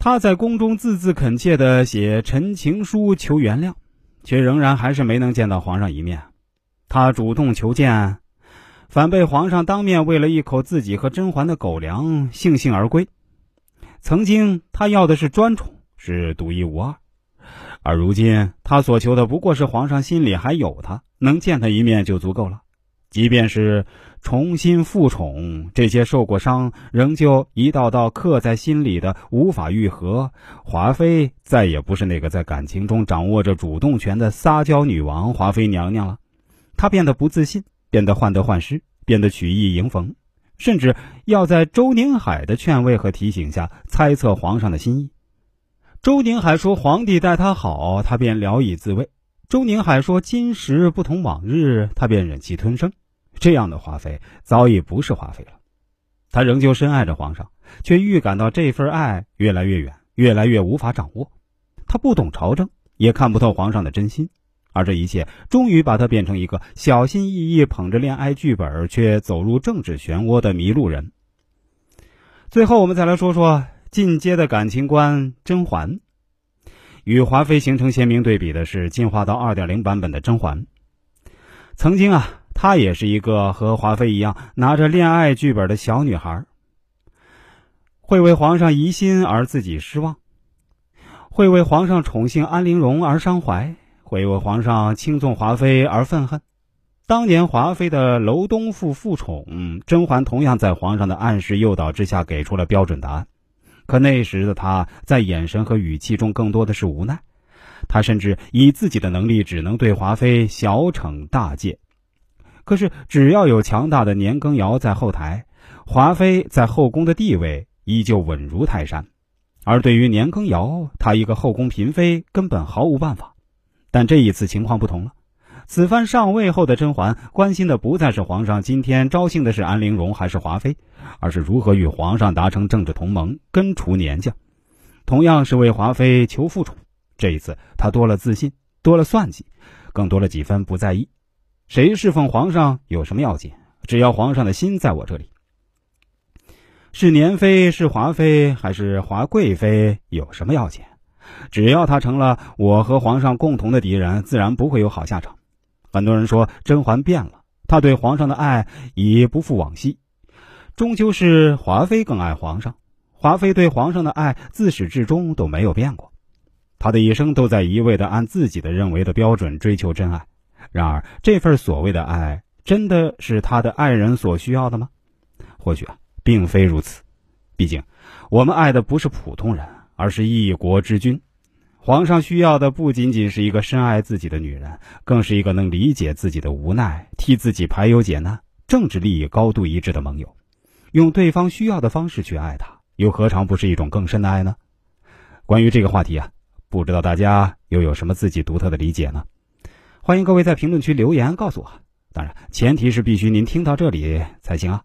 他在宫中字字恳切的写陈情书求原谅，却仍然还是没能见到皇上一面。他主动求见，反被皇上当面喂了一口自己和甄嬛的狗粮，悻悻而归。曾经他要的是专宠，是独一无二，而如今他所求的不过是皇上心里还有他，能见他一面就足够了。即便是重新复宠，这些受过伤、仍旧一道道刻在心里的无法愈合。华妃再也不是那个在感情中掌握着主动权的撒娇女王华妃娘娘了，她变得不自信，变得患得患失，变得曲意迎逢，甚至要在周宁海的劝慰和提醒下猜测皇上的心意。周宁海说：“皇帝待她好，她便聊以自慰。”周宁海说：“今时不同往日，他便忍气吞声。这样的华妃早已不是华妃了。他仍旧深爱着皇上，却预感到这份爱越来越远，越来越无法掌握。他不懂朝政，也看不透皇上的真心，而这一切终于把他变成一个小心翼翼捧着恋爱剧本，却走入政治漩涡的迷路人。最后，我们再来说说进阶的感情观——甄嬛。”与华妃形成鲜明对比的是，进化到二点零版本的甄嬛。曾经啊，她也是一个和华妃一样拿着恋爱剧本的小女孩，会为皇上疑心而自己失望，会为皇上宠幸安陵容而伤怀，会为皇上轻纵华妃而愤恨。当年华妃的楼东赋复宠，甄嬛同样在皇上的暗示诱导之下给出了标准答案。可那时的他在眼神和语气中更多的是无奈，他甚至以自己的能力只能对华妃小惩大戒。可是只要有强大的年羹尧在后台，华妃在后宫的地位依旧稳如泰山。而对于年羹尧，他一个后宫嫔妃根本毫无办法。但这一次情况不同了。此番上位后的甄嬛关心的不再是皇上今天招幸的是安陵容还是华妃，而是如何与皇上达成政治同盟，根除年将。同样是为华妃求复宠，这一次她多了自信，多了算计，更多了几分不在意。谁侍奉皇上有什么要紧？只要皇上的心在我这里。是年妃是华妃还是华贵妃有什么要紧？只要她成了我和皇上共同的敌人，自然不会有好下场。很多人说甄嬛变了，她对皇上的爱已不复往昔，终究是华妃更爱皇上。华妃对皇上的爱自始至终都没有变过，她的一生都在一味的按自己的认为的标准追求真爱。然而，这份所谓的爱，真的是她的爱人所需要的吗？或许啊，并非如此。毕竟，我们爱的不是普通人，而是一国之君。皇上需要的不仅仅是一个深爱自己的女人，更是一个能理解自己的无奈、替自己排忧解难、政治利益高度一致的盟友。用对方需要的方式去爱他，又何尝不是一种更深的爱呢？关于这个话题啊，不知道大家又有什么自己独特的理解呢？欢迎各位在评论区留言告诉我。当然，前提是必须您听到这里才行啊。